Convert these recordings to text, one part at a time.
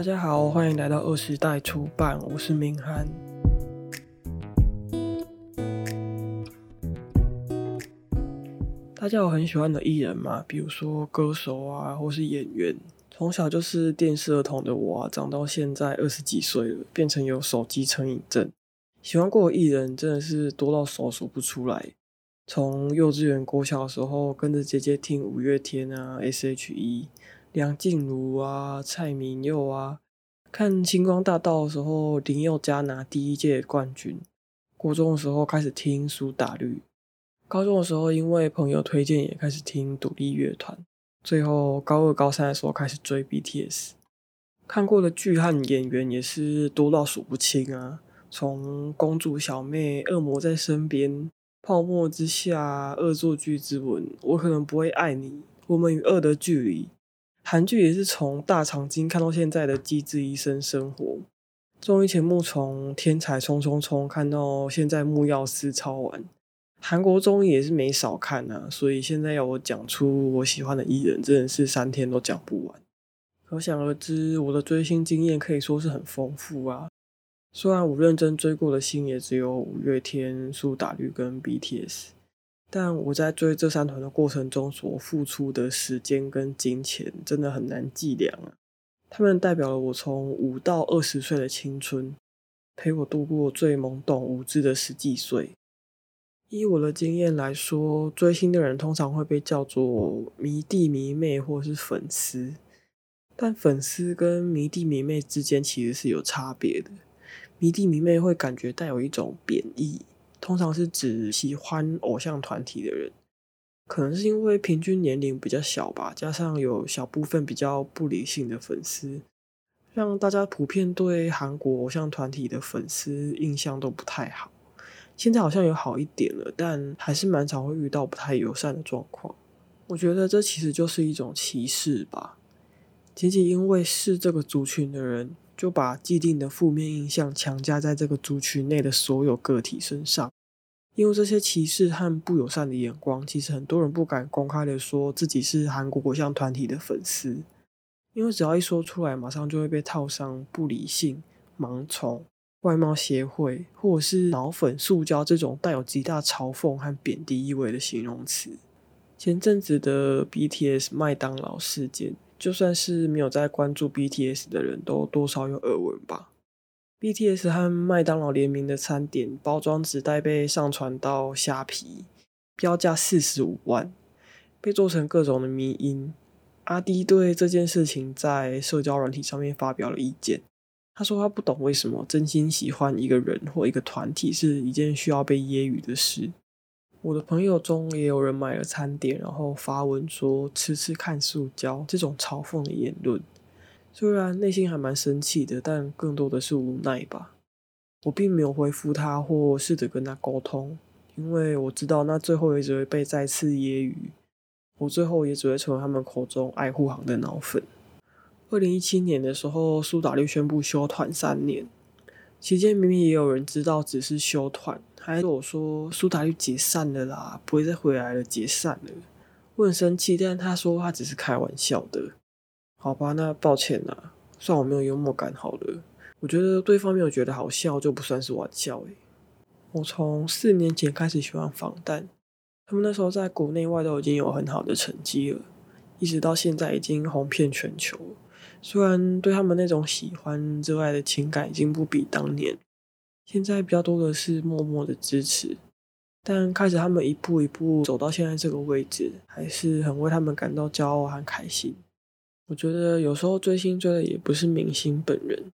大家好，欢迎来到二时代出版，我是明翰。大家有很喜欢的艺人吗？比如说歌手啊，或是演员。从小就是电视儿童的我啊，长到现在二十几岁了，变成有手机成瘾症。喜欢过的艺人真的是多到手数不出来。从幼稚园、国小的时候，跟着姐姐听五月天啊、S.H.E。梁静茹啊，蔡明佑啊，看星光大道的时候，林宥嘉拿第一届冠军。国中的时候开始听苏打绿，高中的时候因为朋友推荐也开始听独立乐团。最后高二、高三的时候开始追 BTS。看过的剧和演员也是多到数不清啊，从公主小妹、恶魔在身边、泡沫之夏、恶作剧之吻、我可能不会爱你、我们与恶的距离。韩剧也是从大长今看到现在的机智医生生活，综艺节目从天才冲冲冲看到现在木曜4超玩，韩国综艺也是没少看啊，所以现在要我讲出我喜欢的艺人，真的是三天都讲不完。可想而知，我的追星经验可以说是很丰富啊。虽然我认真追过的星也只有五月天、苏打绿跟 BTS。但我在追这三团的过程中所付出的时间跟金钱，真的很难计量啊！他们代表了我从五到二十岁的青春，陪我度过最懵懂无知的十几岁。以我的经验来说，追星的人通常会被叫做迷弟迷妹或是粉丝，但粉丝跟迷弟迷妹之间其实是有差别的。迷弟迷妹会感觉带有一种贬义。通常是指喜欢偶像团体的人，可能是因为平均年龄比较小吧，加上有小部分比较不理性的粉丝，让大家普遍对韩国偶像团体的粉丝印象都不太好。现在好像有好一点了，但还是蛮常会遇到不太友善的状况。我觉得这其实就是一种歧视吧，仅仅因为是这个族群的人。就把既定的负面印象强加在这个族群内的所有个体身上，因为这些歧视和不友善的眼光，其实很多人不敢公开的说自己是韩国偶像团体的粉丝，因为只要一说出来，马上就会被套上不理性、盲从、外貌协会或者是脑粉、塑胶这种带有极大嘲讽和贬低意味的形容词。前阵子的 BTS 麦当劳事件。就算是没有在关注 BTS 的人都多少有耳闻吧。BTS 和麦当劳联名的餐点包装纸袋被上传到虾皮，标价四十五万，被做成各种的迷因。阿迪对这件事情在社交软体上面发表了意见，他说他不懂为什么真心喜欢一个人或一个团体是一件需要被揶揄的事。我的朋友中也有人买了餐点，然后发文说“吃吃看塑胶”这种嘲讽的言论。虽然内心还蛮生气的，但更多的是无奈吧。我并没有回复他或试着跟他沟通，因为我知道那最后也只会被再次揶揄，我最后也只会成为他们口中爱护航的脑粉。二零一七年的时候，苏打绿宣布休团三年，期间明明也有人知道只是休团。还跟我说苏打绿解散了啦，不会再回来了，解散了。我很生气，但他说他只是开玩笑的。好吧，那抱歉啦，算我没有幽默感好了。我觉得对方没有觉得好笑，就不算是玩笑诶。我从四年前开始喜欢防弹，他们那时候在国内外都已经有很好的成绩了，一直到现在已经红遍全球。虽然对他们那种喜欢、热爱的情感已经不比当年。现在比较多的是默默的支持，但开始他们一步一步走到现在这个位置，还是很为他们感到骄傲和开心。我觉得有时候追星追的也不是明星本人，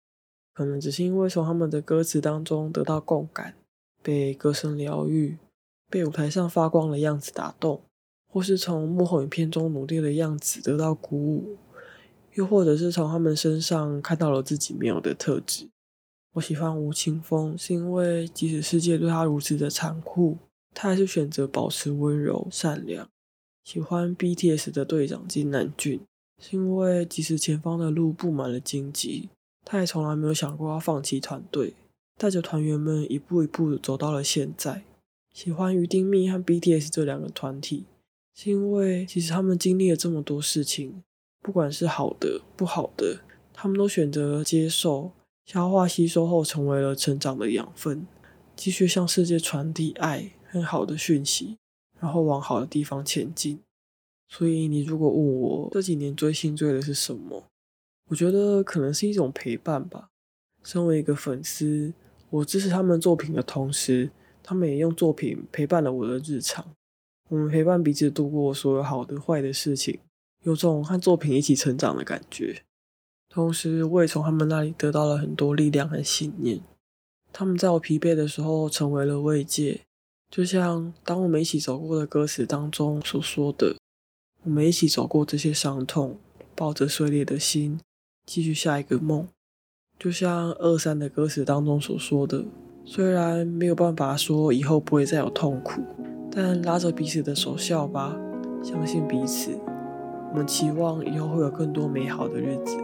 可能只是因为从他们的歌词当中得到共感，被歌声疗愈，被舞台上发光的样子打动，或是从幕后影片中努力的样子得到鼓舞，又或者是从他们身上看到了自己没有的特质。我喜欢吴青峰，是因为即使世界对他如此的残酷，他还是选择保持温柔善良。喜欢 BTS 的队长金南俊，是因为即使前方的路布满了荆棘，他也从来没有想过要放弃团队，带着团员们一步一步走到了现在。喜欢于丁密和 BTS 这两个团体，是因为其实他们经历了这么多事情，不管是好的不好的。他们都选择接受、消化、吸收后，成为了成长的养分，继续向世界传递爱很好的讯息，然后往好的地方前进。所以，你如果问我这几年追星追的是什么，我觉得可能是一种陪伴吧。身为一个粉丝，我支持他们作品的同时，他们也用作品陪伴了我的日常。我们陪伴彼此度过所有好的、坏的事情，有种和作品一起成长的感觉。同时，我也从他们那里得到了很多力量和信念。他们在我疲惫的时候成为了慰藉，就像当我们一起走过的歌词当中所说的：“我们一起走过这些伤痛，抱着碎裂的心，继续下一个梦。”就像二三的歌词当中所说的：“虽然没有办法说以后不会再有痛苦，但拉着彼此的手笑吧，相信彼此。我们期望以后会有更多美好的日子。”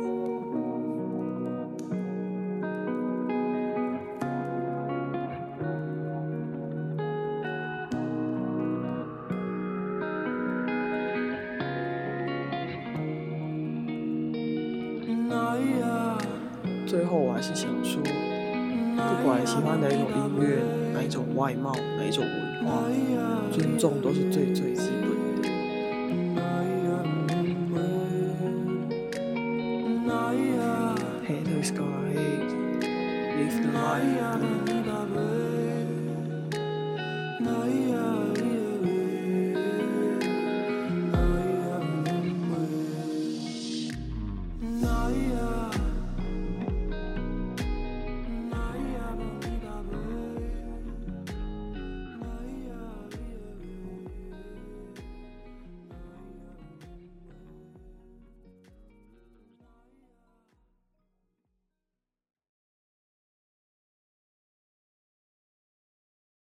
最后，我还是想说，不管喜欢哪一种音乐、哪一种外貌、哪一种文化，尊重都是最最基本的。Mariana.